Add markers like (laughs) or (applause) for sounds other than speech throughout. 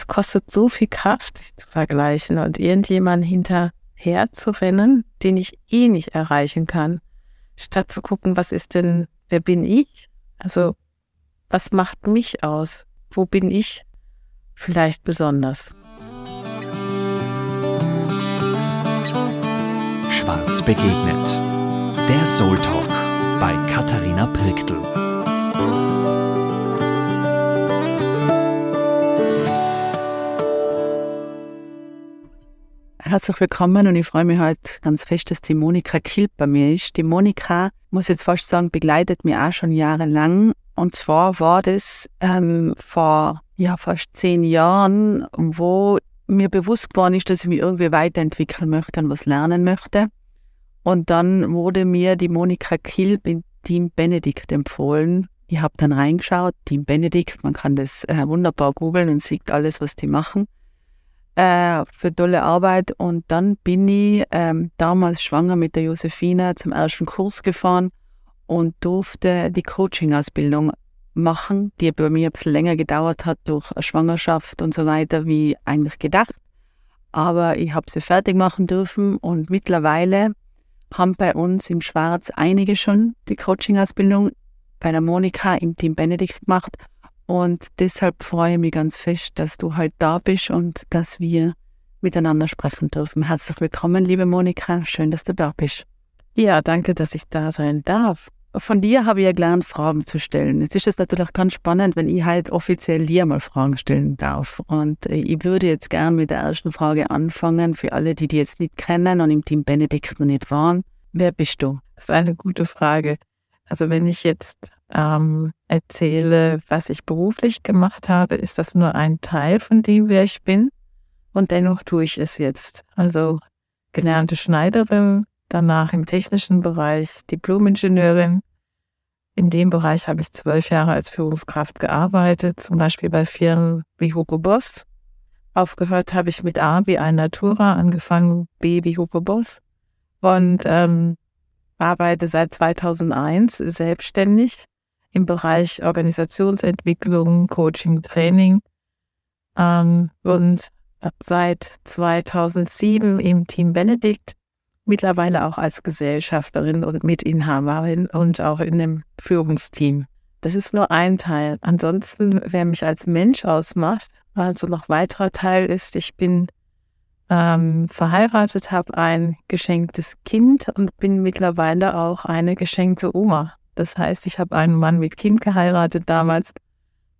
das kostet so viel Kraft, sich zu vergleichen und irgendjemanden hinterher zu rennen, den ich eh nicht erreichen kann, statt zu gucken, was ist denn, wer bin ich? Also, was macht mich aus? Wo bin ich vielleicht besonders? Schwarz begegnet. Der Soul Talk bei Katharina Pirktl. Herzlich willkommen und ich freue mich heute ganz fest, dass die Monika Kilp bei mir ist. Die Monika, muss jetzt fast sagen, begleitet mich auch schon jahrelang. Und zwar war das ähm, vor ja, fast zehn Jahren, wo mir bewusst geworden ist, dass ich mich irgendwie weiterentwickeln möchte und was lernen möchte. Und dann wurde mir die Monika Kilp in Team Benedikt empfohlen. Ich habe dann reingeschaut, Team Benedikt, man kann das äh, wunderbar googeln und sieht alles, was die machen äh, für tolle Arbeit. Und dann bin ich ähm, damals schwanger mit der Josephine zum ersten Kurs gefahren und durfte die Coaching-Ausbildung machen, die bei mir ein bisschen länger gedauert hat durch Schwangerschaft und so weiter, wie eigentlich gedacht. Aber ich habe sie fertig machen dürfen und mittlerweile haben bei uns im Schwarz einige schon die Coaching-Ausbildung bei der Monika im Team Benedikt gemacht und deshalb freue ich mich ganz fest, dass du heute da bist und dass wir miteinander sprechen dürfen. Herzlich willkommen, liebe Monika. Schön, dass du da bist. Ja, danke, dass ich da sein darf. Von dir habe ich ja gelernt, Fragen zu stellen. Jetzt ist es natürlich ganz spannend, wenn ich halt offiziell dir mal Fragen stellen darf. Und äh, ich würde jetzt gern mit der ersten Frage anfangen, für alle, die die jetzt nicht kennen und im Team Benedikt noch nicht waren. Wer bist du? Das ist eine gute Frage. Also wenn ich jetzt ähm, erzähle, was ich beruflich gemacht habe, ist das nur ein Teil von dem, wer ich bin. Und dennoch tue ich es jetzt. Also gelernte Schneiderin, danach im technischen Bereich Diplomingenieurin. In dem Bereich habe ich zwölf Jahre als Führungskraft gearbeitet, zum Beispiel bei Firmen wie Hugo Boss. Aufgehört habe ich mit A wie ein Natura, angefangen B wie Hugo Boss. Und ähm, arbeite seit 2001 selbstständig im Bereich Organisationsentwicklung, Coaching, Training ähm, und seit 2007 im Team Benedikt, mittlerweile auch als Gesellschafterin und Mitinhaberin und auch in dem Führungsteam. Das ist nur ein Teil. Ansonsten, wer mich als Mensch ausmacht, also noch weiterer Teil ist, ich bin ähm, verheiratet, habe ein geschenktes Kind und bin mittlerweile auch eine geschenkte Oma. Das heißt, ich habe einen Mann mit Kind geheiratet damals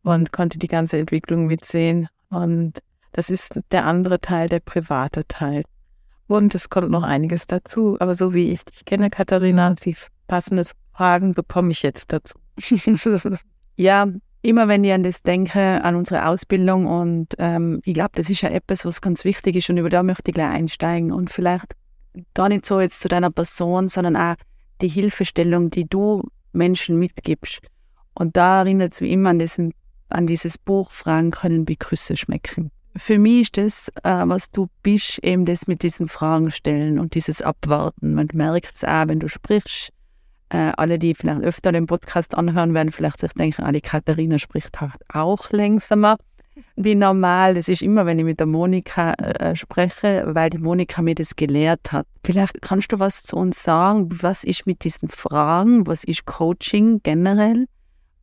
und konnte die ganze Entwicklung mitsehen. Und das ist der andere Teil, der private Teil. Und es kommt noch einiges dazu. Aber so wie ich dich kenne, Katharina, die passenden Fragen bekomme ich jetzt dazu. (laughs) ja, immer wenn ich an das denke, an unsere Ausbildung und ähm, ich glaube, das ist ja etwas, was ganz wichtig ist und über da möchte ich gleich einsteigen und vielleicht gar nicht so jetzt zu deiner Person, sondern auch die Hilfestellung, die du Menschen mitgibst. Und da erinnert es mich immer an, diesen, an dieses Buch Fragen können wie Küsse schmecken. Für mich ist das, äh, was du bist, eben das mit diesen Fragen stellen und dieses Abwarten. Man merkt es auch, wenn du sprichst, äh, alle, die vielleicht öfter den Podcast anhören, werden vielleicht sich denken, ah, die Katharina spricht halt auch langsamer wie normal. Das ist immer, wenn ich mit der Monika äh, spreche, weil die Monika mir das gelehrt hat. Vielleicht kannst du was zu uns sagen. Was ist mit diesen Fragen? Was ist Coaching generell?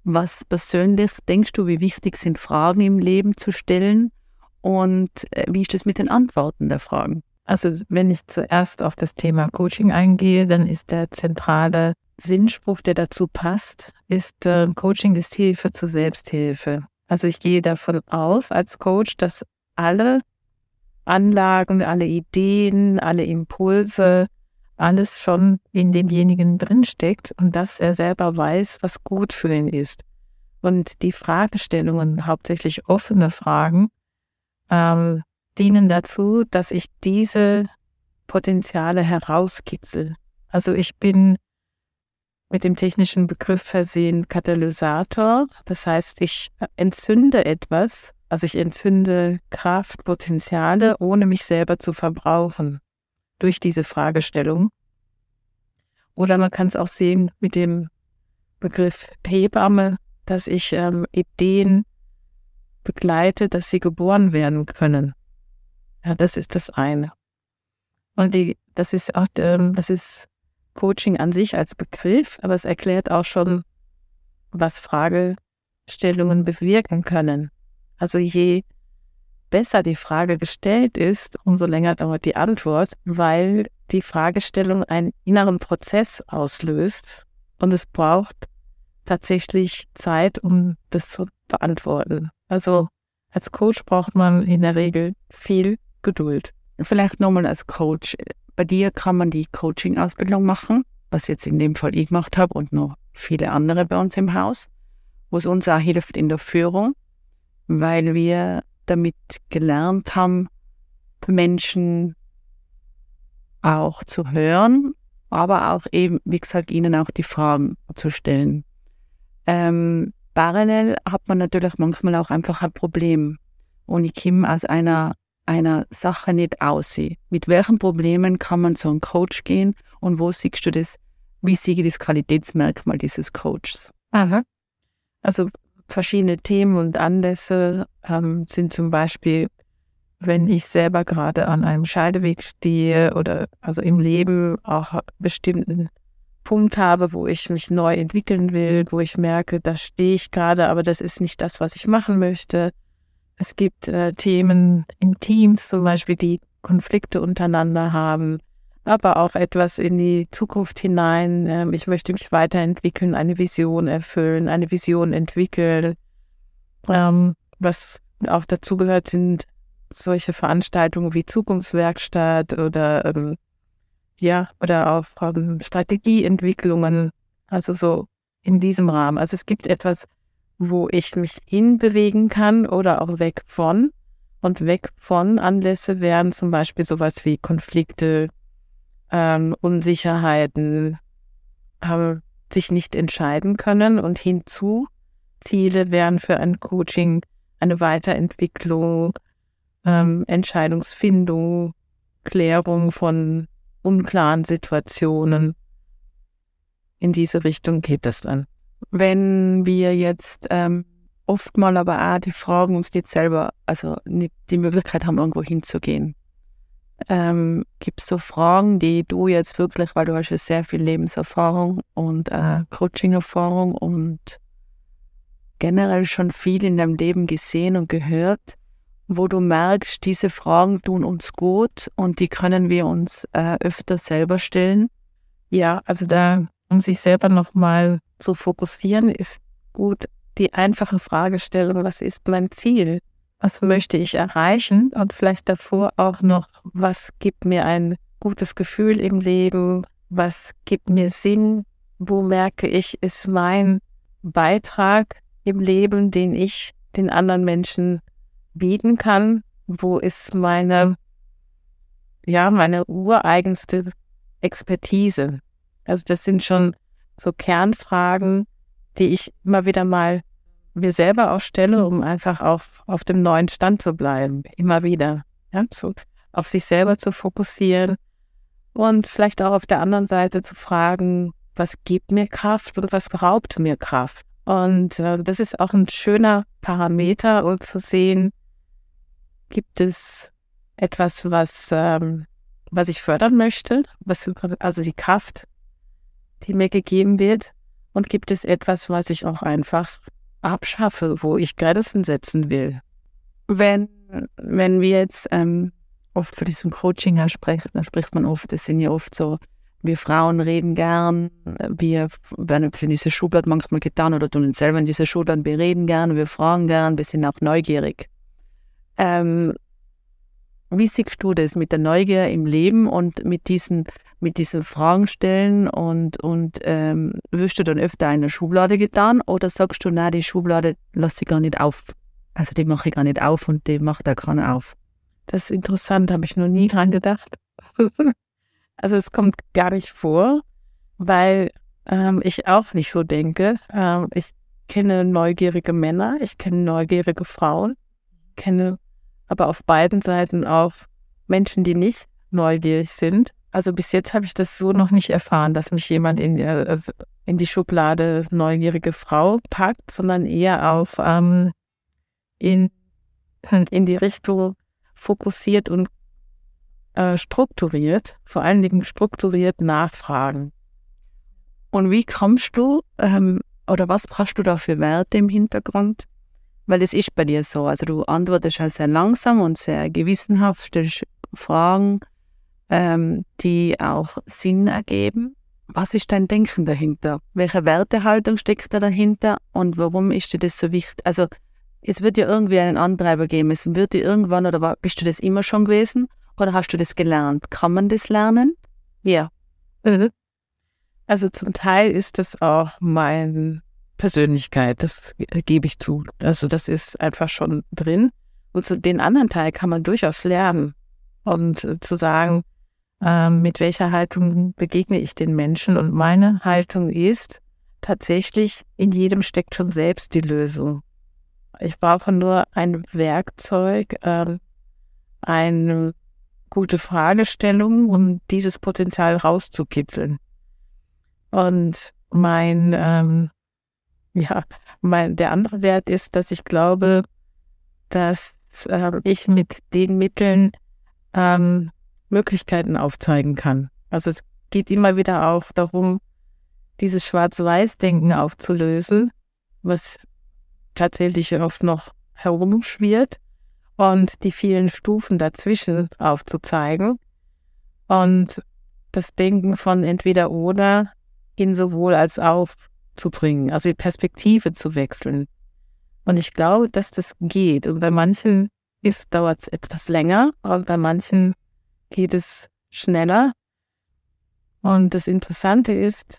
Was persönlich denkst du, wie wichtig sind Fragen im Leben zu stellen? Und äh, wie ist das mit den Antworten der Fragen? Also wenn ich zuerst auf das Thema Coaching eingehe, dann ist der zentrale Sinnspruch, der dazu passt, ist, äh, Coaching ist Hilfe zur Selbsthilfe. Also ich gehe davon aus als Coach, dass alle Anlagen, alle Ideen, alle Impulse, alles schon in demjenigen drinsteckt und dass er selber weiß, was gut für ihn ist. Und die Fragestellungen, hauptsächlich offene Fragen, ähm, dienen dazu, dass ich diese Potenziale herauskitzel. Also ich bin mit dem technischen Begriff versehen Katalysator. Das heißt, ich entzünde etwas, also ich entzünde Kraft, Potenziale, ohne mich selber zu verbrauchen durch diese Fragestellung. Oder man kann es auch sehen mit dem Begriff Hebamme, dass ich ähm, Ideen begleite, dass sie geboren werden können. Ja, das ist das eine. Und die, das ist auch, ähm, das ist Coaching an sich als Begriff, aber es erklärt auch schon, was Fragestellungen bewirken können. Also je besser die Frage gestellt ist, umso länger dauert die Antwort, weil die Fragestellung einen inneren Prozess auslöst und es braucht tatsächlich Zeit, um das zu beantworten. Also als Coach braucht man in der Regel viel Geduld. Vielleicht nochmal als Coach. Bei dir kann man die Coaching-Ausbildung machen, was jetzt in dem Fall ich gemacht habe und noch viele andere bei uns im Haus, wo es uns auch hilft in der Führung, weil wir damit gelernt haben, Menschen auch zu hören, aber auch eben, wie gesagt, ihnen auch die Fragen zu stellen. Ähm, parallel hat man natürlich manchmal auch einfach ein Problem. Und ich komme aus einer, einer Sache nicht aus. Mit welchen Problemen kann man zu einem Coach gehen und wo siehst du das, wie siege das Qualitätsmerkmal dieses Coaches? Aha. Also verschiedene Themen und Anlässe ähm, sind zum Beispiel, wenn ich selber gerade an einem Scheideweg stehe oder also im Leben auch bestimmten Punkt habe, wo ich mich neu entwickeln will, wo ich merke, da stehe ich gerade, aber das ist nicht das, was ich machen möchte. Es gibt äh, Themen in Teams zum Beispiel, die Konflikte untereinander haben aber auch etwas in die Zukunft hinein. Ähm, ich möchte mich weiterentwickeln, eine Vision erfüllen, eine Vision entwickeln. Ähm, was auch dazu gehört, sind solche Veranstaltungen wie Zukunftswerkstatt oder ähm, ja, oder auch Strategieentwicklungen, also so in diesem Rahmen. Also es gibt etwas, wo ich mich hinbewegen kann oder auch weg von. Und weg von Anlässe wären zum Beispiel sowas wie Konflikte, ähm, Unsicherheiten, haben sich nicht entscheiden können und hinzu Ziele wären für ein Coaching eine Weiterentwicklung, ähm, Entscheidungsfindung, Klärung von unklaren Situationen. In diese Richtung geht es dann. Wenn wir jetzt ähm, oft mal aber auch die Fragen uns nicht selber, also nicht die Möglichkeit haben, irgendwo hinzugehen. Ähm, Gibt es so Fragen, die du jetzt wirklich, weil du hast ja sehr viel Lebenserfahrung und äh, Coaching-Erfahrung und generell schon viel in deinem Leben gesehen und gehört, wo du merkst, diese Fragen tun uns gut und die können wir uns äh, öfter selber stellen? Ja, also da, um sich selber nochmal zu fokussieren, ist gut die einfache Fragestellung, was ist mein Ziel? was möchte ich erreichen? Und vielleicht davor auch noch, was gibt mir ein gutes Gefühl im Leben, was gibt mir Sinn, wo merke ich, ist mein Beitrag im Leben, den ich den anderen Menschen bieten kann, wo ist meine, ja, meine ureigenste Expertise. Also das sind schon so Kernfragen, die ich immer wieder mal mir selber auch stelle, um einfach auf, auf dem neuen Stand zu bleiben, immer wieder. Ja, zu, auf sich selber zu fokussieren und vielleicht auch auf der anderen Seite zu fragen, was gibt mir Kraft und was raubt mir Kraft. Und äh, das ist auch ein schöner Parameter, um zu sehen, gibt es etwas, was, ähm, was ich fördern möchte, was, also die Kraft, die mir gegeben wird, und gibt es etwas, was ich auch einfach abschaffe, wo ich Grenzen setzen will. Wenn, wenn wir jetzt ähm, oft für diesen Coaching sprechen, dann spricht man oft, das sind ja oft so, wir Frauen reden gern, wir werden in diese Schublade manchmal getan oder tun uns selber in diese Schublade, wir reden gern, wir fragen gern, wir sind auch neugierig. Ähm, wie siehst du das mit der Neugier im Leben und mit diesen, mit diesen Fragen stellen und, und ähm, wirst du dann öfter eine Schublade getan oder sagst du, nein, die Schublade lasse ich gar nicht auf? Also die mache ich gar nicht auf und die macht da keiner auf. Das ist interessant, habe ich noch nie dran gedacht. (laughs) also es kommt gar nicht vor, weil ähm, ich auch nicht so denke. Ähm, ich kenne neugierige Männer, ich kenne neugierige Frauen, kenne aber auf beiden Seiten auch Menschen, die nicht neugierig sind. Also bis jetzt habe ich das so noch nicht erfahren, dass mich jemand in, also in die Schublade neugierige Frau packt, sondern eher auf ähm, in in die Richtung fokussiert und äh, strukturiert, vor allen Dingen strukturiert nachfragen. Und wie kommst du ähm, oder was brauchst du da für Werte im Hintergrund? Weil es ist bei dir so. Also du antwortest halt sehr langsam und sehr gewissenhaft, stellst Fragen, ähm, die auch Sinn ergeben. Was ist dein Denken dahinter? Welche Wertehaltung steckt da dahinter und warum ist dir das so wichtig? Also es wird ja irgendwie einen Antreiber geben. Es wird dir irgendwann, oder bist du das immer schon gewesen oder hast du das gelernt? Kann man das lernen? Ja. Mhm. Also zum Teil ist das auch meine Persönlichkeit, das gebe ich zu. Also das ist einfach schon drin. Und zu den anderen Teil kann man durchaus lernen. Und äh, zu sagen, ähm, mit welcher Haltung begegne ich den Menschen. Und meine Haltung ist tatsächlich, in jedem steckt schon selbst die Lösung. Ich brauche nur ein Werkzeug, ähm, eine gute Fragestellung, um dieses Potenzial rauszukitzeln. Und mein, ähm, (laughs) ja, mein, der andere Wert ist, dass ich glaube, dass äh, ich mit den Mitteln ähm, Möglichkeiten aufzeigen kann. Also es geht immer wieder auch darum, dieses Schwarz-Weiß-Denken aufzulösen, was tatsächlich oft noch herumschwirrt und die vielen Stufen dazwischen aufzuzeigen und das Denken von entweder oder in sowohl als auch zu bringen, also die Perspektive zu wechseln. Und ich glaube, dass das geht. Und bei manchen dauert es etwas länger und bei manchen geht es schneller. Und das Interessante ist,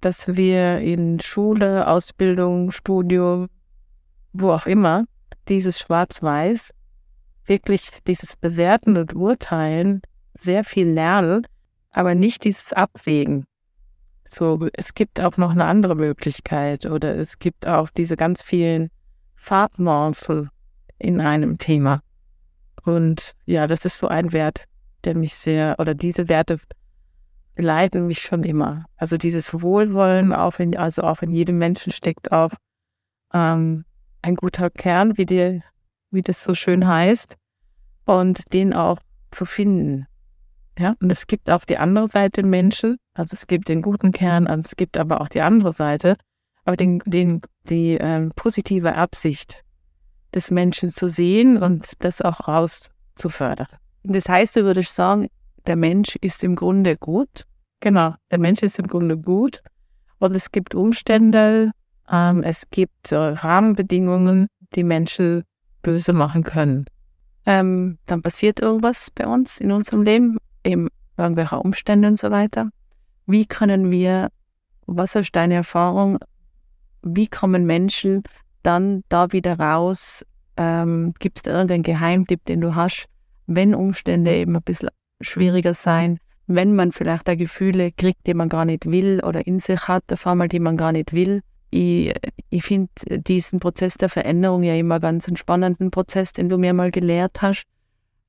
dass wir in Schule, Ausbildung, Studium, wo auch immer, dieses Schwarz-Weiß, wirklich dieses Bewerten und Urteilen sehr viel lernen, aber nicht dieses Abwägen. So, es gibt auch noch eine andere Möglichkeit oder es gibt auch diese ganz vielen Farbnuancen in einem Thema. Und ja, das ist so ein Wert, der mich sehr, oder diese Werte begleiten mich schon immer. Also dieses Wohlwollen, auch in, also auch in jedem Menschen steckt auch ähm, ein guter Kern, wie, die, wie das so schön heißt, und den auch zu finden. Ja, und es gibt auf die andere Seite Menschen, also es gibt den guten Kern, also es gibt aber auch die andere Seite, aber den, den, die ähm, positive Absicht des Menschen zu sehen und das auch rauszufördern. Das heißt, du würdest sagen, der Mensch ist im Grunde gut? Genau, der Mensch ist im Grunde gut und es gibt Umstände, ähm, es gibt äh, Rahmenbedingungen, die Menschen böse machen können. Ähm, dann passiert irgendwas bei uns in unserem Leben, eben irgendwelche Umstände und so weiter. Wie können wir, was ist deine Erfahrung, wie kommen Menschen dann da wieder raus? Ähm, Gibt es da irgendeinen Geheimtipp, den du hast, wenn Umstände eben ein bisschen schwieriger sein, wenn man vielleicht da Gefühle kriegt, die man gar nicht will oder in sich hat, auf einmal, die man gar nicht will. Ich, ich finde diesen Prozess der Veränderung ja immer ganz einen spannenden Prozess, den du mir mal gelehrt hast.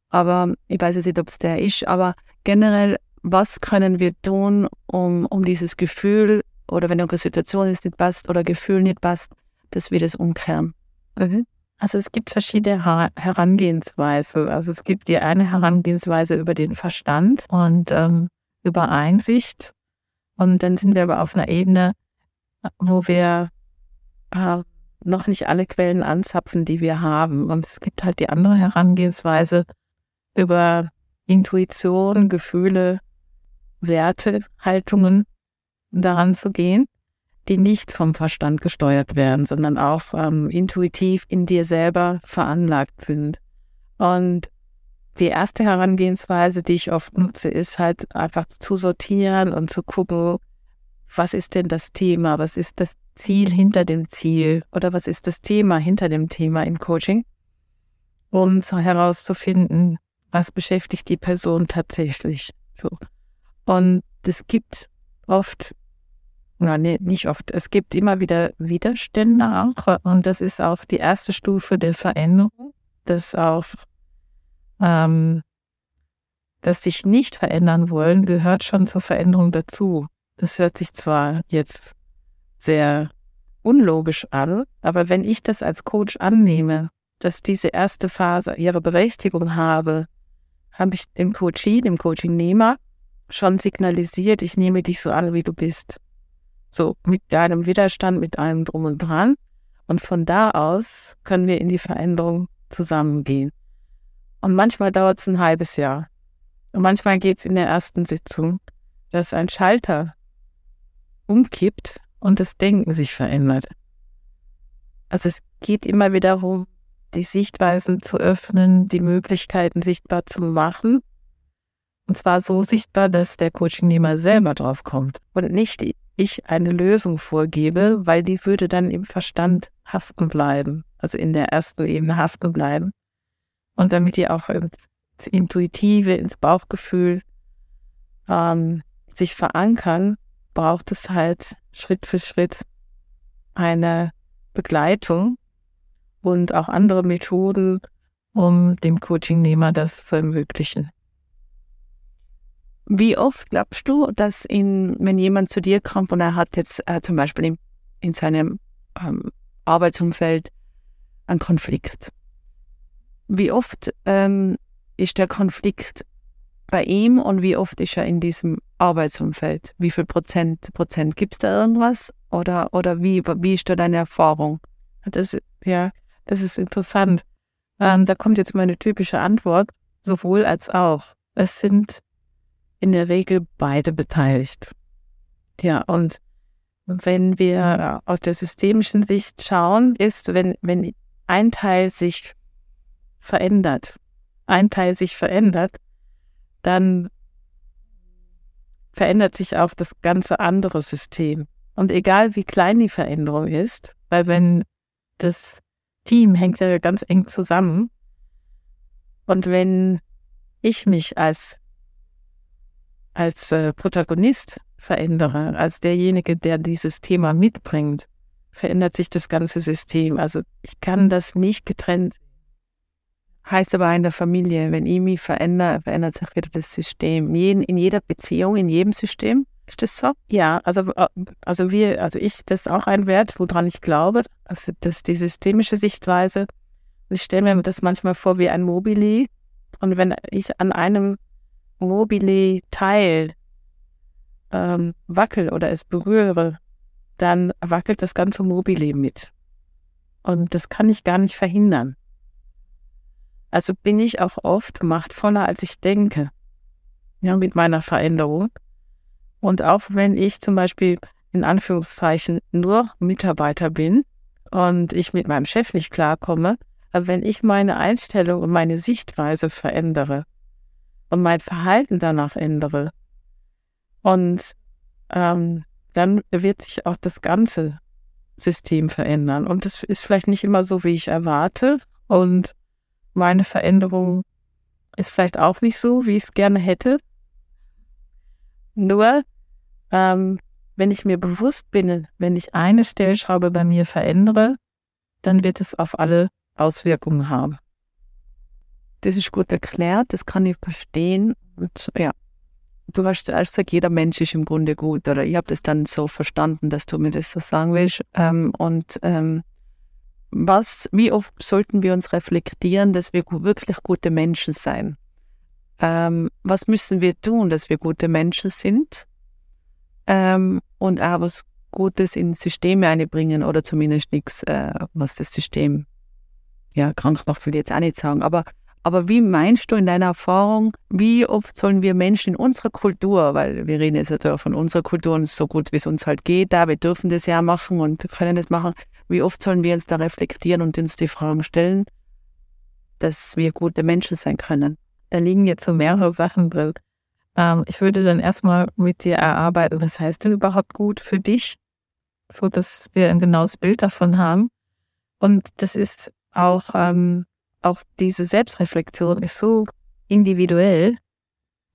Aber ich weiß jetzt nicht, ob es der ist. Aber generell, was können wir tun, um, um dieses Gefühl oder wenn eine Situation ist, nicht passt oder Gefühl nicht passt, dass wir das umkehren? Mhm. Also es gibt verschiedene Herangehensweisen. Also es gibt die eine Herangehensweise über den Verstand und ähm, über Einsicht. Und dann sind wir aber auf einer Ebene, wo wir äh, noch nicht alle Quellen anzapfen, die wir haben. Und es gibt halt die andere Herangehensweise über Intuition, Gefühle, Werte, Haltungen daran zu gehen die nicht vom Verstand gesteuert werden, sondern auch ähm, intuitiv in dir selber veranlagt sind. Und die erste Herangehensweise, die ich oft nutze, ist halt einfach zu sortieren und zu gucken, was ist denn das Thema, was ist das Ziel hinter dem Ziel? Oder was ist das Thema hinter dem Thema im Coaching, um herauszufinden, was beschäftigt die Person tatsächlich. So. Und es gibt oft ja, nee, nicht oft. Es gibt immer wieder Widerstände auch. Und das ist auch die erste Stufe der Veränderung, dass auch ähm, das sich nicht verändern wollen, gehört schon zur Veränderung dazu. Das hört sich zwar jetzt sehr unlogisch an, aber wenn ich das als Coach annehme dass diese erste Phase ihre Berechtigung habe, habe ich dem Coachie, dem Coaching-Nehmer schon signalisiert, ich nehme dich so an, wie du bist. So mit deinem Widerstand, mit allem drum und dran. Und von da aus können wir in die Veränderung zusammengehen. Und manchmal dauert es ein halbes Jahr. Und manchmal geht es in der ersten Sitzung, dass ein Schalter umkippt und das Denken sich verändert. Also es geht immer wieder darum, die Sichtweisen zu öffnen, die Möglichkeiten sichtbar zu machen. Und zwar so sichtbar, dass der Coachingnehmer selber drauf kommt und nicht ich eine Lösung vorgebe, weil die würde dann im Verstand haften bleiben, also in der ersten Ebene haften bleiben. Und damit die auch ins, Intuitive, ins Bauchgefühl ähm, sich verankern, braucht es halt Schritt für Schritt eine Begleitung und auch andere Methoden, um dem Coachingnehmer das zu ermöglichen. Wie oft glaubst du, dass in, wenn jemand zu dir kommt und er hat jetzt äh, zum Beispiel in, in seinem ähm, Arbeitsumfeld einen Konflikt, wie oft ähm, ist der Konflikt bei ihm und wie oft ist er in diesem Arbeitsumfeld? Wie viel Prozent, Prozent gibt es da irgendwas? Oder, oder wie, wie ist da deine Erfahrung? Das, ja, das ist interessant. Ähm, da kommt jetzt meine typische Antwort, sowohl als auch. Es sind in der Regel beide beteiligt. Ja, und wenn wir aus der systemischen Sicht schauen, ist, wenn, wenn ein Teil sich verändert, ein Teil sich verändert, dann verändert sich auch das ganze andere System. Und egal wie klein die Veränderung ist, weil wenn das Team hängt ja ganz eng zusammen. Und wenn ich mich als, als äh, Protagonist verändere, als derjenige, der dieses Thema mitbringt, verändert sich das ganze System. Also ich kann das nicht getrennt. Heißt aber in der Familie, wenn ich mich verändere, verändert sich wieder das System. In, in jeder Beziehung, in jedem System. Ist das so? Ja, also, äh, also wir, also ich, das ist auch ein Wert, woran ich glaube, also das ist die systemische Sichtweise. Ich stelle mir das manchmal vor wie ein Mobili. Und wenn ich an einem Mobili-Teil ähm, wackel oder es berühre, dann wackelt das ganze Mobili mit. Und das kann ich gar nicht verhindern. Also bin ich auch oft machtvoller, als ich denke. Ja, mit meiner Veränderung. Und auch wenn ich zum Beispiel in Anführungszeichen nur Mitarbeiter bin und ich mit meinem Chef nicht klarkomme, aber wenn ich meine Einstellung und meine Sichtweise verändere und mein Verhalten danach ändere, und ähm, dann wird sich auch das ganze System verändern. Und das ist vielleicht nicht immer so, wie ich erwarte. Und meine Veränderung ist vielleicht auch nicht so, wie ich es gerne hätte. Nur, ähm, wenn ich mir bewusst bin, wenn ich eine Stellschraube bei mir verändere, dann wird es auf alle Auswirkungen haben. Das ist gut erklärt, das kann ich verstehen. Ja, du hast zuerst gesagt, jeder Mensch ist im Grunde gut, oder ich habe das dann so verstanden, dass du mir das so sagen willst. Ähm, und ähm, was, wie oft sollten wir uns reflektieren, dass wir wirklich gute Menschen sein? Ähm, was müssen wir tun, dass wir gute Menschen sind ähm, und auch was Gutes in Systeme einbringen oder zumindest nichts, äh, was das System ja, krank macht, will ich jetzt auch nicht sagen. Aber, aber wie meinst du in deiner Erfahrung, wie oft sollen wir Menschen in unserer Kultur, weil wir reden jetzt natürlich von unserer Kultur und so gut, wie es uns halt geht, da wir dürfen das ja machen und können das machen, wie oft sollen wir uns da reflektieren und uns die Fragen stellen, dass wir gute Menschen sein können? Da liegen jetzt so mehrere Sachen drin. Ähm, ich würde dann erstmal mit dir erarbeiten, was heißt denn überhaupt gut für dich, so dass wir ein genaues Bild davon haben. Und das ist auch, ähm, auch diese Selbstreflexion ist so individuell,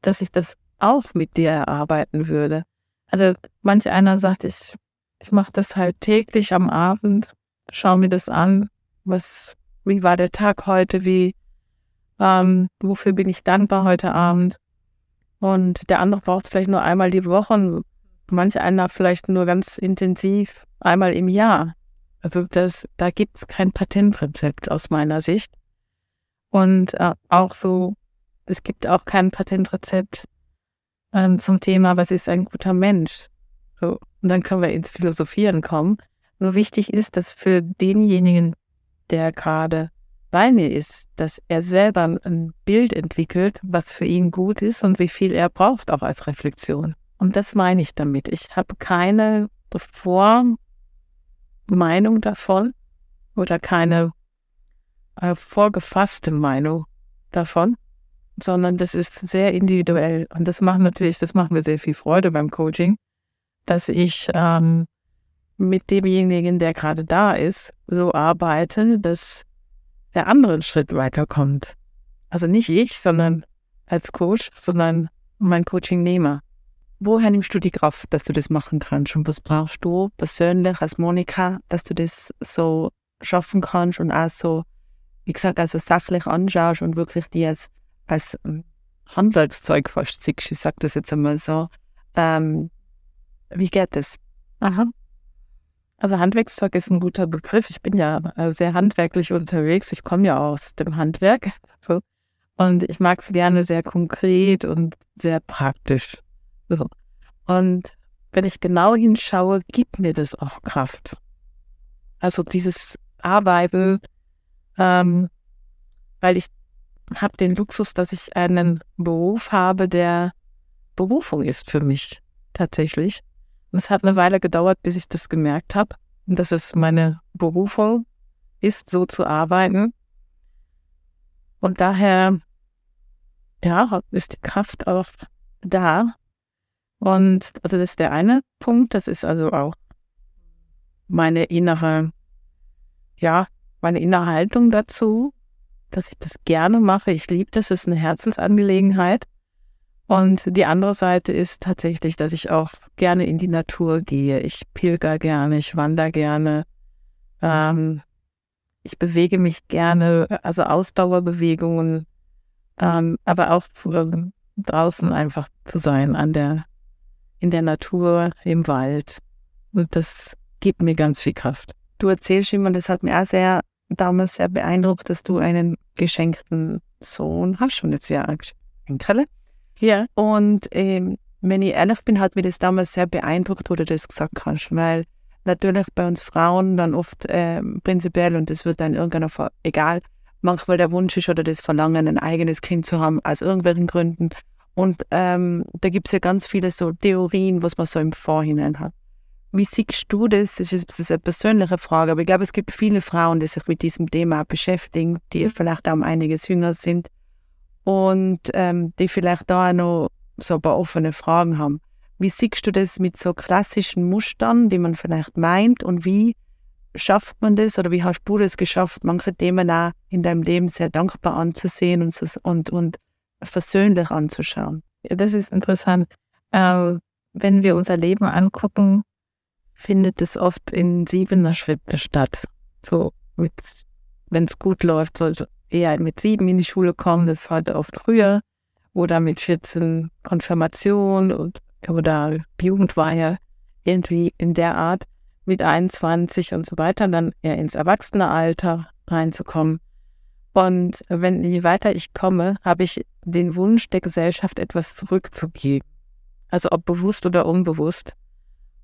dass ich das auch mit dir erarbeiten würde. Also manch einer sagt, ich, ich mache das halt täglich am Abend, schau mir das an, was, wie war der Tag heute, wie, ähm, wofür bin ich dankbar heute Abend? Und der andere braucht es vielleicht nur einmal die Woche manch einer vielleicht nur ganz intensiv einmal im Jahr. Also das, da gibt es kein Patentrezept aus meiner Sicht. Und äh, auch so, es gibt auch kein Patentrezept ähm, zum Thema, was ist ein guter Mensch. So, und dann können wir ins Philosophieren kommen. Nur wichtig ist, dass für denjenigen, der gerade bei mir ist, dass er selber ein Bild entwickelt, was für ihn gut ist und wie viel er braucht, auch als Reflexion. Und das meine ich damit. Ich habe keine Vormeinung davon oder keine äh, vorgefasste Meinung davon, sondern das ist sehr individuell. Und das macht natürlich, das macht mir sehr viel Freude beim Coaching, dass ich ähm, mit demjenigen, der gerade da ist, so arbeite, dass der andere einen Schritt weiterkommt. Also nicht ich, sondern als Coach, sondern mein Coachingnehmer. Woher nimmst du die Kraft, dass du das machen kannst? Und was brauchst du persönlich als Monika, dass du das so schaffen kannst und auch so, wie gesagt, also sachlich anschaust und wirklich die als, als ähm, Handwerkszeug fast siehst, ich sag das jetzt einmal so. Ähm, wie geht das? Aha. Also Handwerkszeug ist ein guter Begriff. Ich bin ja äh, sehr handwerklich unterwegs. Ich komme ja aus dem Handwerk. Und ich mag es gerne sehr konkret und sehr praktisch. Und wenn ich genau hinschaue, gibt mir das auch Kraft. Also dieses Arbeiten, ähm, weil ich habe den Luxus, dass ich einen Beruf habe, der Berufung ist für mich tatsächlich. Und es hat eine Weile gedauert, bis ich das gemerkt habe, dass es meine Berufung ist, so zu arbeiten. Und daher, ja, ist die Kraft auch da. Und also das ist der eine Punkt. Das ist also auch meine innere, ja, meine innere Haltung dazu, dass ich das gerne mache. Ich liebe das, es ist eine Herzensangelegenheit. Und die andere Seite ist tatsächlich, dass ich auch gerne in die Natur gehe. Ich pilger gerne, ich wandere gerne. Ähm, ich bewege mich gerne, also Ausdauerbewegungen, ähm, aber auch draußen einfach zu sein, an der, in der Natur, im Wald. Und das gibt mir ganz viel Kraft. Du erzählst immer, das hat mir auch sehr damals sehr beeindruckt, dass du einen geschenkten Sohn hast und jetzt ja Enkel. Ja. Und ähm, wenn ich ehrlich bin, hat mich das damals sehr beeindruckt, wo du das gesagt hast, weil natürlich bei uns Frauen dann oft äh, prinzipiell, und das wird dann irgendwann Fall, egal, manchmal der Wunsch ist oder das Verlangen, ein eigenes Kind zu haben, aus irgendwelchen Gründen. Und ähm, da gibt es ja ganz viele so Theorien, was man so im Vorhinein hat. Wie siehst du das? Das ist, das ist eine persönliche Frage, aber ich glaube, es gibt viele Frauen, die sich mit diesem Thema beschäftigen, die vielleicht auch einiges jünger sind und ähm, die vielleicht da auch noch so ein paar offene Fragen haben. Wie siehst du das mit so klassischen Mustern, die man vielleicht meint und wie schafft man das oder wie hast du das geschafft, manche Themen auch in deinem Leben sehr dankbar anzusehen und, und, und versöhnlich anzuschauen? Ja, das ist interessant. Äh, wenn wir unser Leben angucken, findet es oft in siebener Schritten statt. So, wenn es gut läuft, soll eher mit sieben in die Schule kommen, das ist heute oft früher. Oder mit 14 Konfirmation und, oder Jugendweihe, irgendwie in der Art, mit 21 und so weiter, dann eher ins Erwachsenealter reinzukommen. Und wenn je weiter ich komme, habe ich den Wunsch der Gesellschaft, etwas zurückzugeben. Also ob bewusst oder unbewusst.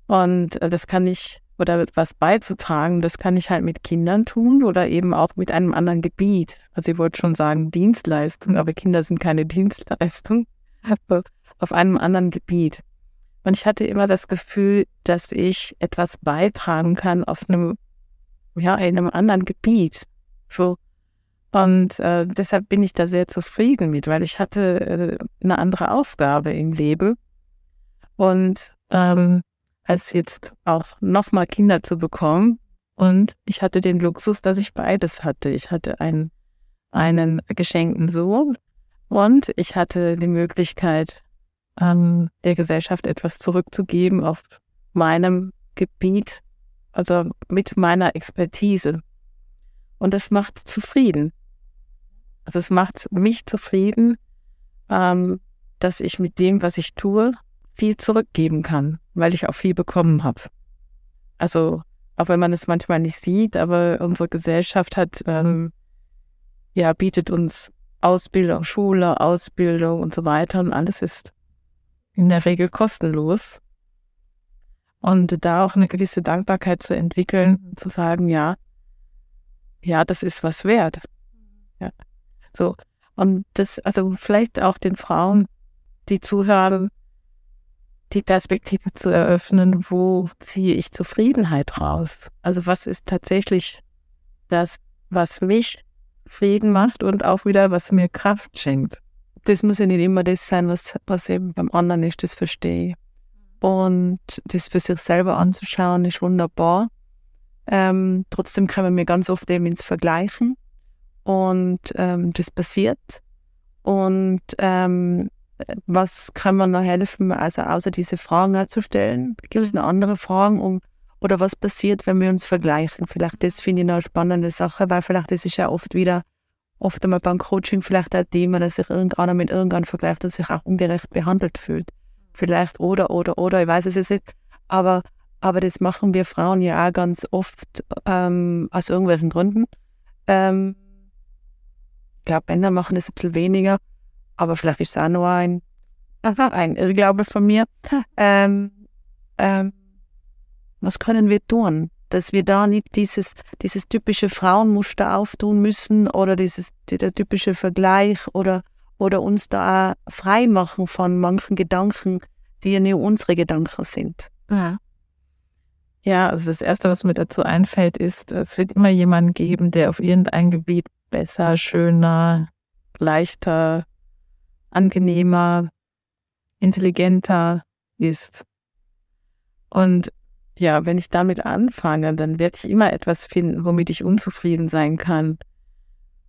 Und äh, das kann ich oder etwas beizutragen, das kann ich halt mit Kindern tun oder eben auch mit einem anderen Gebiet. Also ich wollte schon sagen Dienstleistung, aber Kinder sind keine (laughs) Dienstleistung, auf einem anderen Gebiet. Und ich hatte immer das Gefühl, dass ich etwas beitragen kann auf einem, ja, in einem anderen Gebiet. So. Und äh, deshalb bin ich da sehr zufrieden mit, weil ich hatte äh, eine andere Aufgabe im Leben. Und ähm, als jetzt auch nochmal Kinder zu bekommen. Und ich hatte den Luxus, dass ich beides hatte. Ich hatte einen, einen geschenkten Sohn und ich hatte die Möglichkeit, ähm, der Gesellschaft etwas zurückzugeben auf meinem Gebiet, also mit meiner Expertise. Und das macht zufrieden. Also es macht mich zufrieden, ähm, dass ich mit dem, was ich tue, viel zurückgeben kann, weil ich auch viel bekommen habe. Also auch wenn man es manchmal nicht sieht, aber unsere Gesellschaft hat, ähm, ja, bietet uns Ausbildung, Schule, Ausbildung und so weiter und alles ist in der Regel kostenlos. Und da auch eine gewisse Dankbarkeit zu entwickeln, zu sagen, ja, ja, das ist was wert. Ja. So. Und das, also vielleicht auch den Frauen, die zuhören, die Perspektive zu eröffnen, wo ziehe ich Zufriedenheit raus? Also was ist tatsächlich das, was mich Frieden macht und auch wieder, was mir Kraft schenkt. Das muss ja nicht immer das sein, was, was eben beim anderen ist, das verstehe ich. Und das für sich selber anzuschauen, ist wunderbar. Ähm, trotzdem kommen wir ganz oft eben ins Vergleichen und ähm, das passiert. Und ähm, was kann man noch helfen, also außer diese Fragen zu stellen? Gibt es noch andere Fragen, um oder was passiert, wenn wir uns vergleichen? Vielleicht das finde ich noch eine spannende Sache, weil vielleicht das ist ja oft wieder, oft einmal beim Coaching vielleicht ein Thema, dass sich irgendeiner mit irgendeinem vergleicht und sich auch ungerecht behandelt fühlt. Vielleicht oder, oder, oder, ich weiß es jetzt nicht. Aber, aber das machen wir Frauen ja auch ganz oft ähm, aus irgendwelchen Gründen. Ähm, ich glaube, Männer machen das ein bisschen weniger, aber vielleicht ist es auch nur ein, ein Irrglaube von mir. Ähm, ähm, was können wir tun? Dass wir da nicht dieses, dieses typische Frauenmuster auftun müssen oder dieses, der typische Vergleich oder, oder uns da frei machen von manchen Gedanken, die ja nicht unsere Gedanken sind. Ja. Ja, also das Erste, was mir dazu einfällt, ist, es wird immer jemanden geben, der auf irgendein Gebiet besser, schöner, leichter, angenehmer, intelligenter ist. Und ja, wenn ich damit anfange, dann werde ich immer etwas finden, womit ich unzufrieden sein kann.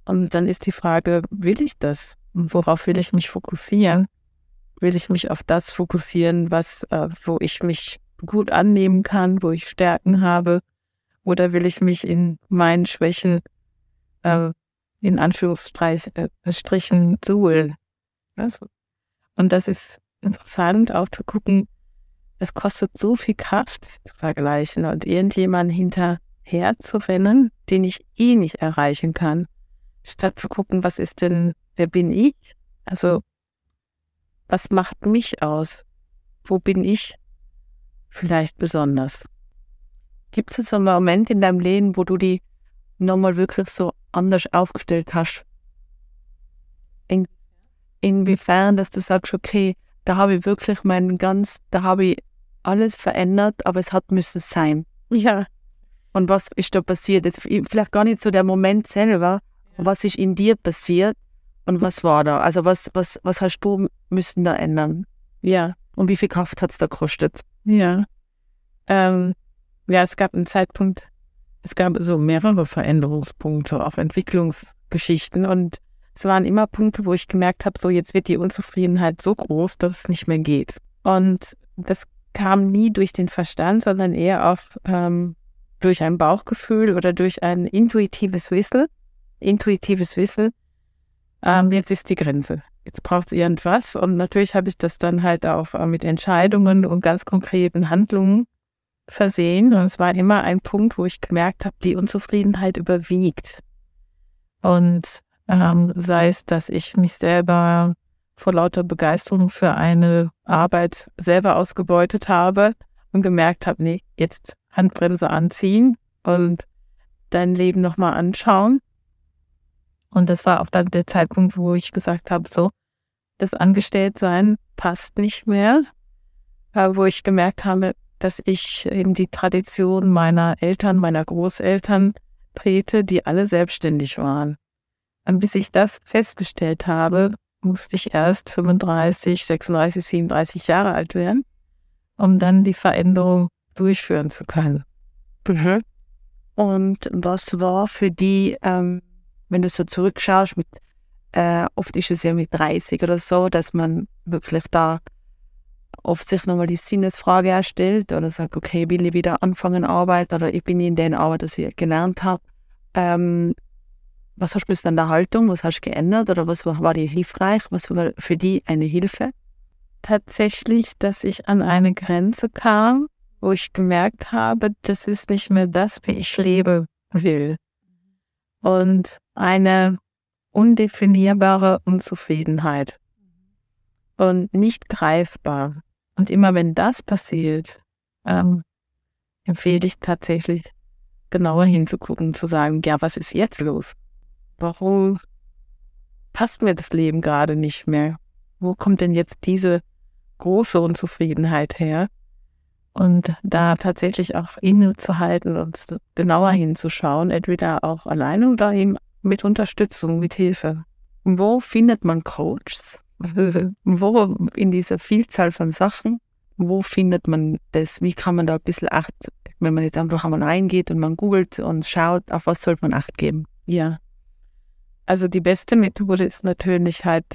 Und dann ist die Frage, will ich das? Und worauf will ich mich fokussieren? Will ich mich auf das fokussieren, was, äh, wo ich mich gut annehmen kann, wo ich Stärken habe? Oder will ich mich in meinen Schwächen äh, in Anführungsstrichen äh, suhlen? Also, und das ist interessant, auch zu gucken, es kostet so viel Kraft zu vergleichen und irgendjemanden hinterher zu rennen, den ich eh nicht erreichen kann, statt zu gucken, was ist denn, wer bin ich? Also, was macht mich aus? Wo bin ich vielleicht besonders? Gibt es so einen Moment in deinem Leben, wo du die nochmal wirklich so anders aufgestellt hast? In, inwiefern, dass du sagst, okay, da habe ich wirklich meinen ganz, da habe ich alles verändert, aber es hat müssen sein. Ja. Und was ist da passiert? Jetzt vielleicht gar nicht so der Moment selber, was ist in dir passiert und was war da? Also was, was, was hast du müssen da ändern? Ja. Und wie viel Kraft hat es da gekostet? Ja. Ähm, ja, es gab einen Zeitpunkt, es gab so mehrere Veränderungspunkte auf Entwicklungsgeschichten und es waren immer Punkte, wo ich gemerkt habe, so jetzt wird die Unzufriedenheit so groß, dass es nicht mehr geht. Und das kam nie durch den Verstand, sondern eher auf ähm, durch ein Bauchgefühl oder durch ein intuitives Wissen. Intuitives Wissen. Ähm, jetzt ist die Grenze. Jetzt braucht es irgendwas. Und natürlich habe ich das dann halt auch äh, mit Entscheidungen und ganz konkreten Handlungen versehen. Und es war immer ein Punkt, wo ich gemerkt habe, die Unzufriedenheit überwiegt. Und ähm, sei es, dass ich mich selber vor lauter Begeisterung für eine Arbeit selber ausgebeutet habe und gemerkt habe, nee, jetzt Handbremse anziehen und dein Leben nochmal anschauen. Und das war auch dann der Zeitpunkt, wo ich gesagt habe, so, das Angestelltsein passt nicht mehr, wo ich gemerkt habe, dass ich in die Tradition meiner Eltern, meiner Großeltern trete, die alle selbstständig waren. Und bis ich das festgestellt habe, musste ich erst 35, 36, 37 Jahre alt werden, um dann die Veränderung durchführen zu können. Mhm. Und was war für die, ähm, wenn du so zurückschaust, mit, äh, oft ist es ja mit 30 oder so, dass man wirklich da oft sich nochmal die Sinnesfrage erstellt oder sagt, okay, will ich wieder anfangen arbeiten oder ich bin in der Arbeit, die ich gelernt habe. Ähm, was hast du an der Haltung? Was hast du geändert oder was war, war dir hilfreich? Was war für die eine Hilfe? Tatsächlich, dass ich an eine Grenze kam, wo ich gemerkt habe, das ist nicht mehr das, wie ich leben will. Und eine undefinierbare Unzufriedenheit und nicht greifbar. Und immer wenn das passiert, ähm, empfehle ich tatsächlich genauer hinzugucken, zu sagen, ja, was ist jetzt los? Warum passt mir das Leben gerade nicht mehr? Wo kommt denn jetzt diese große Unzufriedenheit her? Und da tatsächlich auch innezuhalten und genauer hinzuschauen, entweder auch alleine oder eben mit Unterstützung, mit Hilfe. Wo findet man Coaches? (laughs) wo in dieser Vielzahl von Sachen, wo findet man das? Wie kann man da ein bisschen Acht, wenn man jetzt einfach einmal reingeht und man googelt und schaut, auf was sollte man Acht geben? Ja. Also die beste Methode ist natürlich halt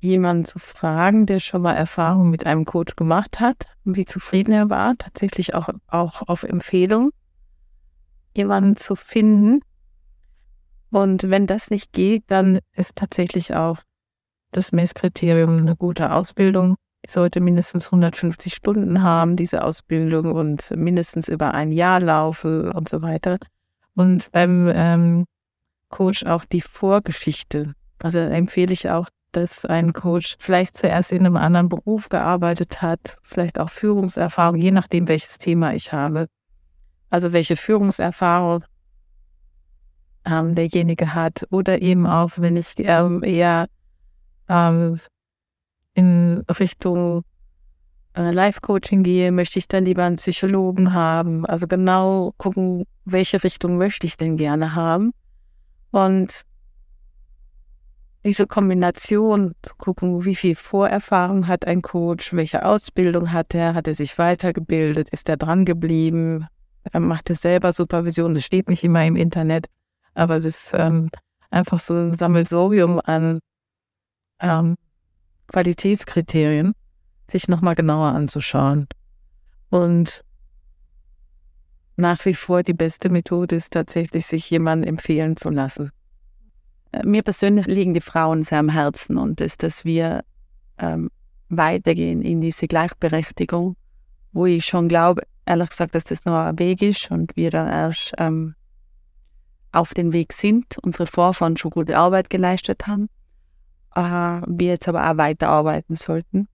jemanden zu fragen, der schon mal Erfahrung mit einem Coach gemacht hat wie zufrieden er war, tatsächlich auch, auch auf Empfehlung, jemanden zu finden. Und wenn das nicht geht, dann ist tatsächlich auch das Messkriterium eine gute Ausbildung. Ich sollte mindestens 150 Stunden haben, diese Ausbildung, und mindestens über ein Jahr laufen und so weiter. Und beim ähm, Coach auch die Vorgeschichte. Also empfehle ich auch, dass ein Coach vielleicht zuerst in einem anderen Beruf gearbeitet hat, vielleicht auch Führungserfahrung, je nachdem, welches Thema ich habe. Also welche Führungserfahrung ähm, derjenige hat oder eben auch, wenn ich ähm, eher ähm, in Richtung äh, Life-Coaching gehe, möchte ich dann lieber einen Psychologen haben. Also genau gucken, welche Richtung möchte ich denn gerne haben. Und diese Kombination zu gucken, wie viel Vorerfahrung hat ein Coach, welche Ausbildung hat er, hat er sich weitergebildet, ist er dran geblieben, er macht er selber Supervision, das steht nicht immer im Internet, aber das ist ähm, einfach so ein Sammelsorium an ähm, Qualitätskriterien, sich nochmal genauer anzuschauen. Und nach wie vor die beste Methode ist tatsächlich, sich jemanden empfehlen zu lassen. Äh, mir persönlich liegen die Frauen sehr am Herzen und das, dass wir ähm, weitergehen in diese Gleichberechtigung, wo ich schon glaube, ehrlich gesagt, dass das noch ein Weg ist und wir da erst ähm, auf den Weg sind, unsere Vorfahren schon gute Arbeit geleistet haben, äh, wir jetzt aber auch weiterarbeiten sollten.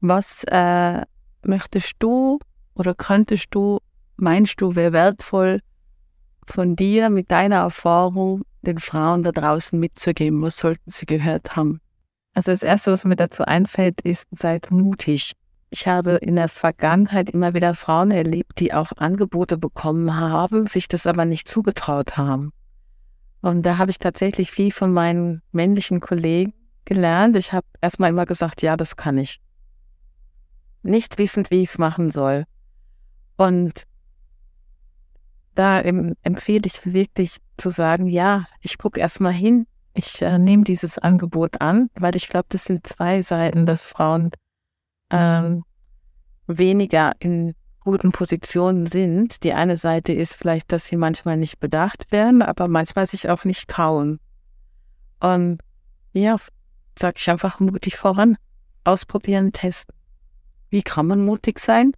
Was äh, möchtest du oder könntest du, meinst du, wäre wertvoll von dir mit deiner Erfahrung den Frauen da draußen mitzugeben? Was sollten sie gehört haben? Also das Erste, was mir dazu einfällt, ist, seid mutig. Ich habe in der Vergangenheit immer wieder Frauen erlebt, die auch Angebote bekommen haben, sich das aber nicht zugetraut haben. Und da habe ich tatsächlich viel von meinen männlichen Kollegen gelernt. Ich habe erstmal immer gesagt, ja, das kann ich. Nicht wissend, wie ich es machen soll. Und da empfehle ich wirklich zu sagen, ja, ich gucke erstmal hin, ich äh, nehme dieses Angebot an, weil ich glaube, das sind zwei Seiten, dass Frauen ähm, weniger in guten Positionen sind. Die eine Seite ist vielleicht, dass sie manchmal nicht bedacht werden, aber manchmal sich auch nicht trauen. Und ja, sage ich einfach mutig voran. Ausprobieren, testen. Wie kann man mutig sein?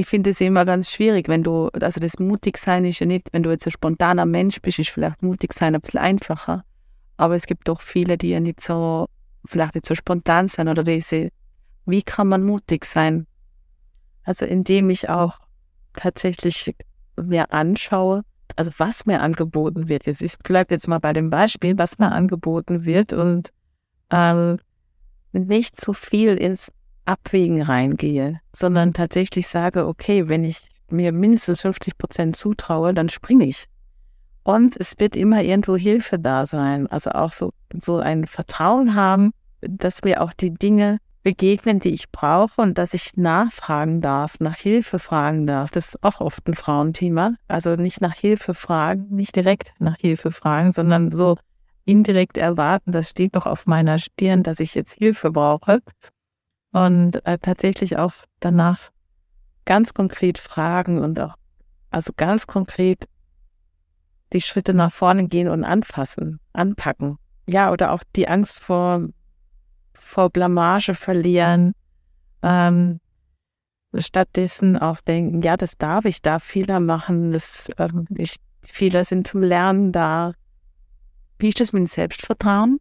Ich finde es immer ganz schwierig, wenn du, also das mutig sein ist ja nicht, wenn du jetzt ein spontaner Mensch bist, ist vielleicht mutig sein ein bisschen einfacher. Aber es gibt doch viele, die ja nicht so, vielleicht nicht so spontan sind oder diese, wie kann man mutig sein? Also indem ich auch tatsächlich mir anschaue, also was mir angeboten wird. Jetzt, ich bleibe jetzt mal bei dem Beispiel, was mir angeboten wird und ähm, nicht zu viel ins Abwägen reingehe, sondern tatsächlich sage, okay, wenn ich mir mindestens 50 Prozent zutraue, dann springe ich. Und es wird immer irgendwo Hilfe da sein. Also auch so, so ein Vertrauen haben, dass mir auch die Dinge begegnen, die ich brauche und dass ich nachfragen darf, nach Hilfe fragen darf. Das ist auch oft ein Frauenthema. Also nicht nach Hilfe fragen, nicht direkt nach Hilfe fragen, sondern so indirekt erwarten, das steht doch auf meiner Stirn, dass ich jetzt Hilfe brauche und äh, tatsächlich auch danach ganz konkret fragen und auch, also ganz konkret die Schritte nach vorne gehen und anfassen, anpacken. Ja, oder auch die Angst vor, vor Blamage verlieren. Ähm, stattdessen auch denken, ja, das darf ich, darf Fehler machen, das, ähm, ich, Fehler sind zum Lernen da. Wie ist das mit dem Selbstvertrauen?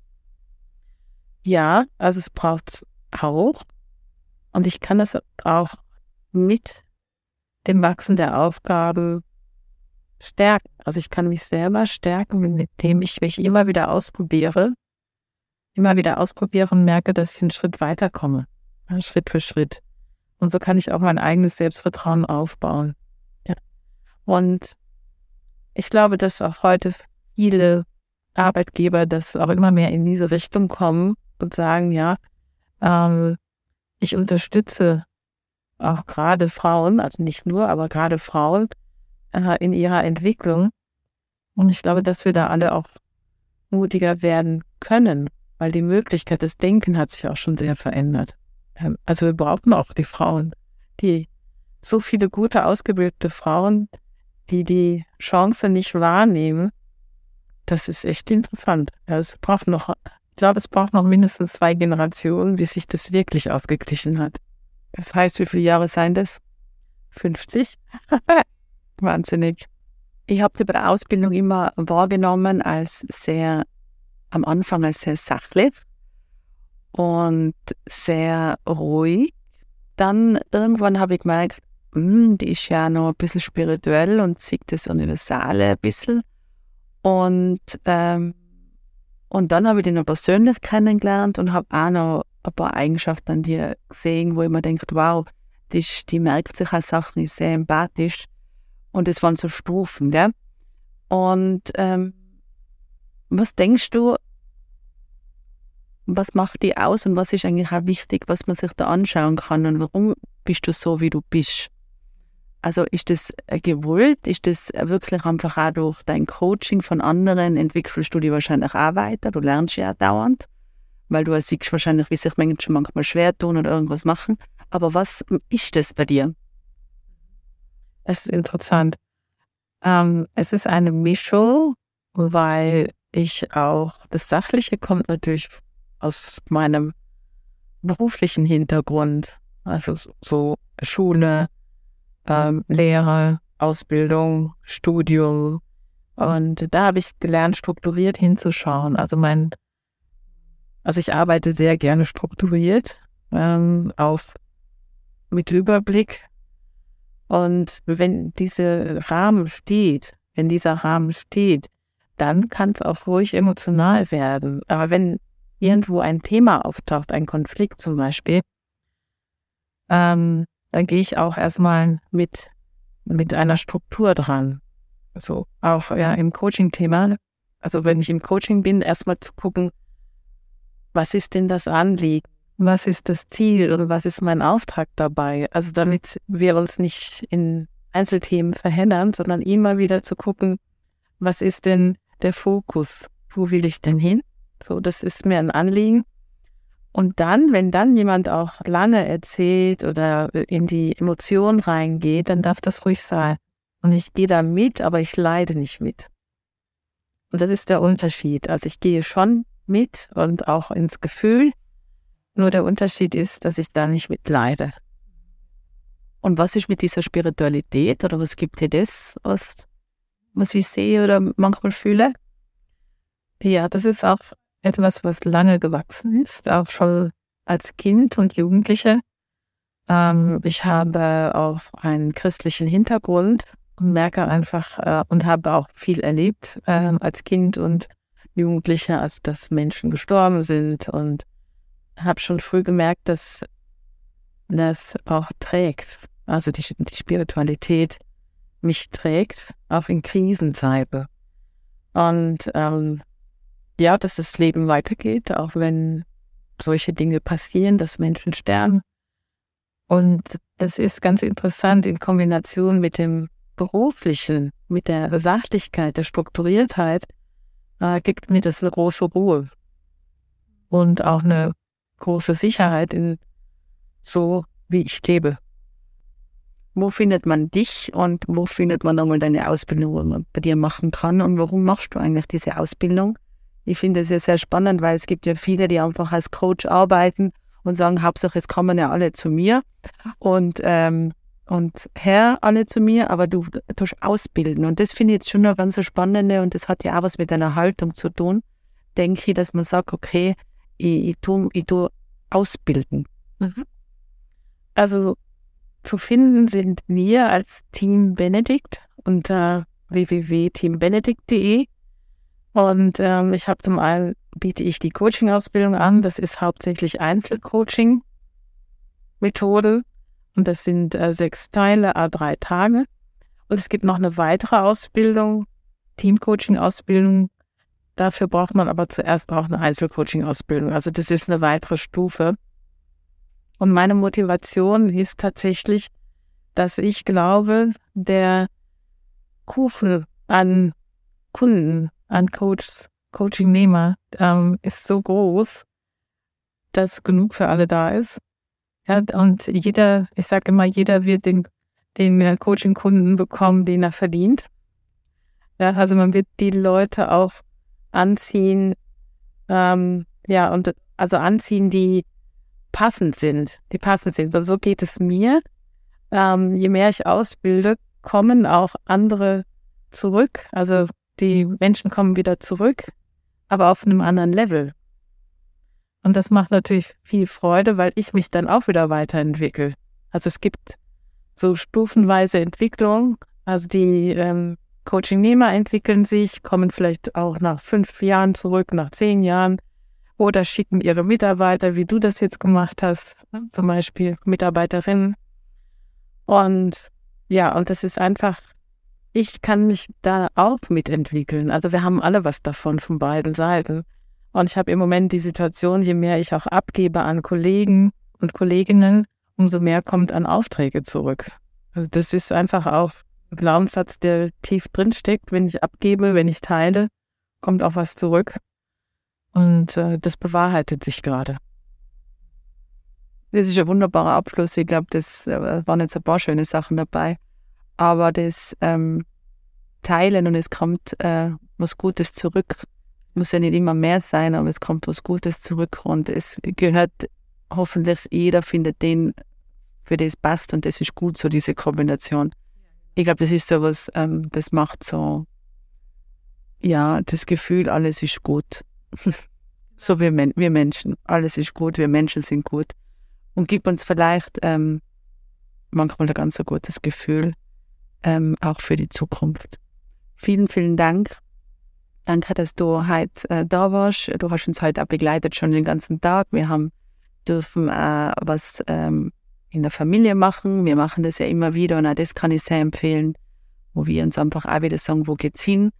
Ja, also es braucht auch. Und ich kann das auch mit dem Wachsen der Aufgaben stärken. Also ich kann mich selber stärken, indem ich mich immer wieder ausprobiere, immer wieder ausprobiere und merke, dass ich einen Schritt weiterkomme, Schritt für Schritt. Und so kann ich auch mein eigenes Selbstvertrauen aufbauen. Ja. Und ich glaube, dass auch heute viele Arbeitgeber das auch immer mehr in diese Richtung kommen und sagen, ja, ähm, ich unterstütze auch gerade Frauen, also nicht nur, aber gerade Frauen äh, in ihrer Entwicklung. Und ich glaube, dass wir da alle auch mutiger werden können, weil die Möglichkeit des Denken hat sich auch schon sehr verändert. Ähm, also wir brauchen auch die Frauen, die so viele gute, ausgebildete Frauen, die die Chance nicht wahrnehmen. Das ist echt interessant. Es braucht noch, glaube, es braucht noch mindestens zwei Generationen, bis sich das wirklich ausgeglichen hat. Das heißt, wie viele Jahre seien das? 50? (laughs) Wahnsinnig. Ich habe die bei der Ausbildung immer wahrgenommen als sehr, am Anfang als sehr sachlich und sehr ruhig. Dann irgendwann habe ich gemerkt, hm, die ist ja noch ein bisschen spirituell und sieht das Universale ein bisschen. Und, ähm, und dann habe ich die noch persönlich kennengelernt und habe auch noch ein paar Eigenschaften an dir gesehen, wo ich mir denke, wow, die, die merkt sich als Sachen, ist sehr empathisch. Und es waren so Stufen, gell? Und ähm, was denkst du, was macht die aus und was ist eigentlich auch wichtig, was man sich da anschauen kann und warum bist du so, wie du bist? Also ist das gewollt? Ist das wirklich einfach auch durch dein Coaching von anderen entwickelst du dich wahrscheinlich auch weiter? Du lernst ja auch dauernd, weil du siehst wahrscheinlich, wie sich Menschen manchmal schwer tun oder irgendwas machen. Aber was ist das bei dir? Es ist interessant. Ähm, es ist eine Mischung, weil ich auch, das Sachliche kommt natürlich aus meinem beruflichen Hintergrund, also so Schule, ähm, Lehre, Ausbildung, Studium. Und da habe ich gelernt, strukturiert hinzuschauen. Also mein, also ich arbeite sehr gerne strukturiert, ähm, auf mit Überblick. Und wenn dieser Rahmen steht, wenn dieser Rahmen steht, dann kann es auch ruhig emotional werden. Aber wenn irgendwo ein Thema auftaucht, ein Konflikt zum Beispiel, ähm, dann gehe ich auch erstmal mit, mit einer Struktur dran. Also auch ja, im Coaching-Thema. Also wenn ich im Coaching bin, erstmal zu gucken, was ist denn das Anliegen? Was ist das Ziel oder was ist mein Auftrag dabei? Also damit wir uns nicht in Einzelthemen verheddern, sondern immer wieder zu gucken, was ist denn der Fokus? Wo will ich denn hin? So, das ist mir ein Anliegen. Und dann, wenn dann jemand auch lange erzählt oder in die Emotion reingeht, dann darf das ruhig sein. Und ich gehe da mit, aber ich leide nicht mit. Und das ist der Unterschied. Also ich gehe schon mit und auch ins Gefühl. Nur der Unterschied ist, dass ich da nicht mitleide. Und was ist mit dieser Spiritualität oder was gibt dir das, was, was ich sehe oder manchmal fühle? Ja, das ist auch etwas, was lange gewachsen ist, auch schon als Kind und Jugendliche. Ähm, ich habe auch einen christlichen Hintergrund und merke einfach äh, und habe auch viel erlebt äh, als Kind und Jugendliche, also dass Menschen gestorben sind und habe schon früh gemerkt, dass das auch trägt, also die, die Spiritualität mich trägt, auch in Krisenzeiten. Und ähm, ja, dass das Leben weitergeht, auch wenn solche Dinge passieren, dass Menschen sterben. Und das ist ganz interessant in Kombination mit dem Beruflichen, mit der Sachlichkeit, der Strukturiertheit, äh, gibt mir das eine große Ruhe und auch eine große Sicherheit in so, wie ich lebe. Wo findet man dich und wo findet man nochmal deine Ausbildung, wo man bei dir machen kann und warum machst du eigentlich diese Ausbildung? Ich finde es ja sehr spannend, weil es gibt ja viele, die einfach als Coach arbeiten und sagen, Hauptsache, es kommen ja alle zu mir und, ähm, und her alle zu mir, aber du tust ausbilden. Und das finde ich jetzt schon eine ganz spannende und das hat ja auch was mit einer Haltung zu tun, denke ich, dass man sagt, okay, ich, ich tue ich tu ausbilden. Mhm. Also zu finden sind wir als Team Benedikt unter www.teambenedikt.de. Und ähm, ich habe zum einen biete ich die Coaching-Ausbildung an. Das ist hauptsächlich Einzelcoaching-Methode. Und das sind äh, sechs Teile, a drei Tage. Und es gibt noch eine weitere Ausbildung, Teamcoaching-Ausbildung. Dafür braucht man aber zuerst auch eine Einzelcoaching-Ausbildung. Also das ist eine weitere Stufe. Und meine Motivation ist tatsächlich, dass ich glaube, der Kuchen an Kunden, an Coaches, Coachingnehmer ähm, ist so groß, dass genug für alle da ist. Ja, und jeder, ich sage immer, jeder wird den, den Coaching-Kunden bekommen, den er verdient. Ja, also man wird die Leute auch anziehen, ähm, ja, und also anziehen, die passend sind, die passend sind. Und so geht es mir. Ähm, je mehr ich ausbilde, kommen auch andere zurück. Also die Menschen kommen wieder zurück, aber auf einem anderen Level. Und das macht natürlich viel Freude, weil ich mich dann auch wieder weiterentwickle. Also es gibt so stufenweise Entwicklung. Also die ähm, Coaching-Nehmer entwickeln sich, kommen vielleicht auch nach fünf Jahren zurück, nach zehn Jahren oder schicken ihre Mitarbeiter, wie du das jetzt gemacht hast, zum Beispiel Mitarbeiterinnen. Und ja, und das ist einfach, ich kann mich da auch mitentwickeln. Also wir haben alle was davon von beiden Seiten. Und ich habe im Moment die Situation, je mehr ich auch abgebe an Kollegen und Kolleginnen, umso mehr kommt an Aufträge zurück. Also das ist einfach auch ein Glaubenssatz, der tief drin steckt. Wenn ich abgebe, wenn ich teile, kommt auch was zurück. Und äh, das bewahrheitet sich gerade. Das ist ein wunderbarer Abschluss. Ich glaube, das äh, waren jetzt ein paar schöne Sachen dabei. Aber das ähm, Teilen und es kommt äh, was Gutes zurück. Muss ja nicht immer mehr sein, aber es kommt was Gutes zurück und es gehört hoffentlich jeder findet den, für das passt und das ist gut, so diese Kombination. Ich glaube, das ist so was, ähm, das macht so, ja, das Gefühl, alles ist gut. (laughs) so wie Men wir Menschen. Alles ist gut, wir Menschen sind gut. Und gibt uns vielleicht ähm, manchmal ein ganz so gutes Gefühl, ähm, auch für die Zukunft. Vielen, vielen Dank. Danke, dass du heute äh, da warst. Du hast uns heute auch begleitet schon den ganzen Tag. Wir haben dürfen äh, was ähm, in der Familie machen. Wir machen das ja immer wieder und auch das kann ich sehr empfehlen, wo wir uns einfach auch wieder sagen, wo geht's hin?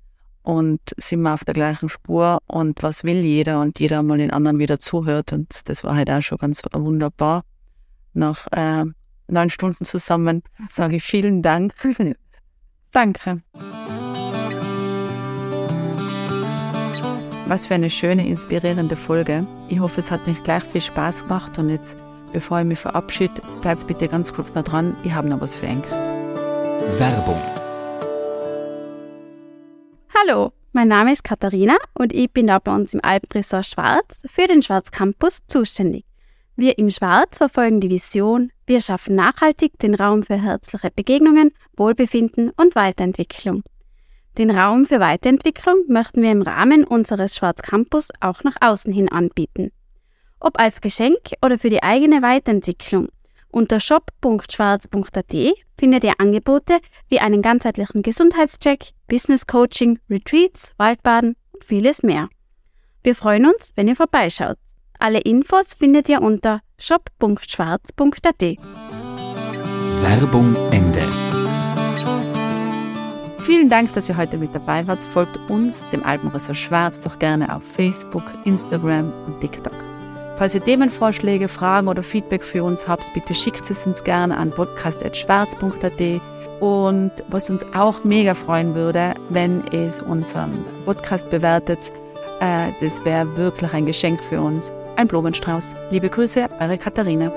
und sind wir auf der gleichen Spur und was will jeder und jeder mal den anderen wieder zuhört und das war halt auch schon ganz wunderbar. Nach äh, neun Stunden zusammen sage ich vielen Dank. (laughs) Danke. Was für eine schöne, inspirierende Folge. Ich hoffe, es hat euch gleich viel Spaß gemacht und jetzt, bevor ich mich verabschiede, bleibt bitte ganz kurz da dran. Ich habe noch was für euch. Werbung Hallo, mein Name ist Katharina und ich bin da bei uns im Alpenresort Schwarz für den Schwarz Campus zuständig. Wir im Schwarz verfolgen die Vision, wir schaffen nachhaltig den Raum für herzliche Begegnungen, Wohlbefinden und Weiterentwicklung. Den Raum für Weiterentwicklung möchten wir im Rahmen unseres Schwarz Campus auch nach außen hin anbieten. Ob als Geschenk oder für die eigene Weiterentwicklung. Unter shop.schwarz.at findet ihr Angebote wie einen ganzheitlichen Gesundheitscheck, Business Coaching, Retreats, Waldbaden und vieles mehr. Wir freuen uns, wenn ihr vorbeischaut. Alle Infos findet ihr unter shop.schwarz.at. Werbung Ende. Vielen Dank, dass ihr heute mit dabei wart. Folgt uns, dem Alpenressort Schwarz, doch gerne auf Facebook, Instagram und TikTok. Falls ihr Themenvorschläge, Fragen oder Feedback für uns habt, bitte schickt es uns gerne an podcast.schwarz.at. Und was uns auch mega freuen würde, wenn es unseren Podcast bewertet, äh, das wäre wirklich ein Geschenk für uns. Ein Blumenstrauß. Liebe Grüße, eure Katharina.